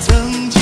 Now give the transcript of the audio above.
曾经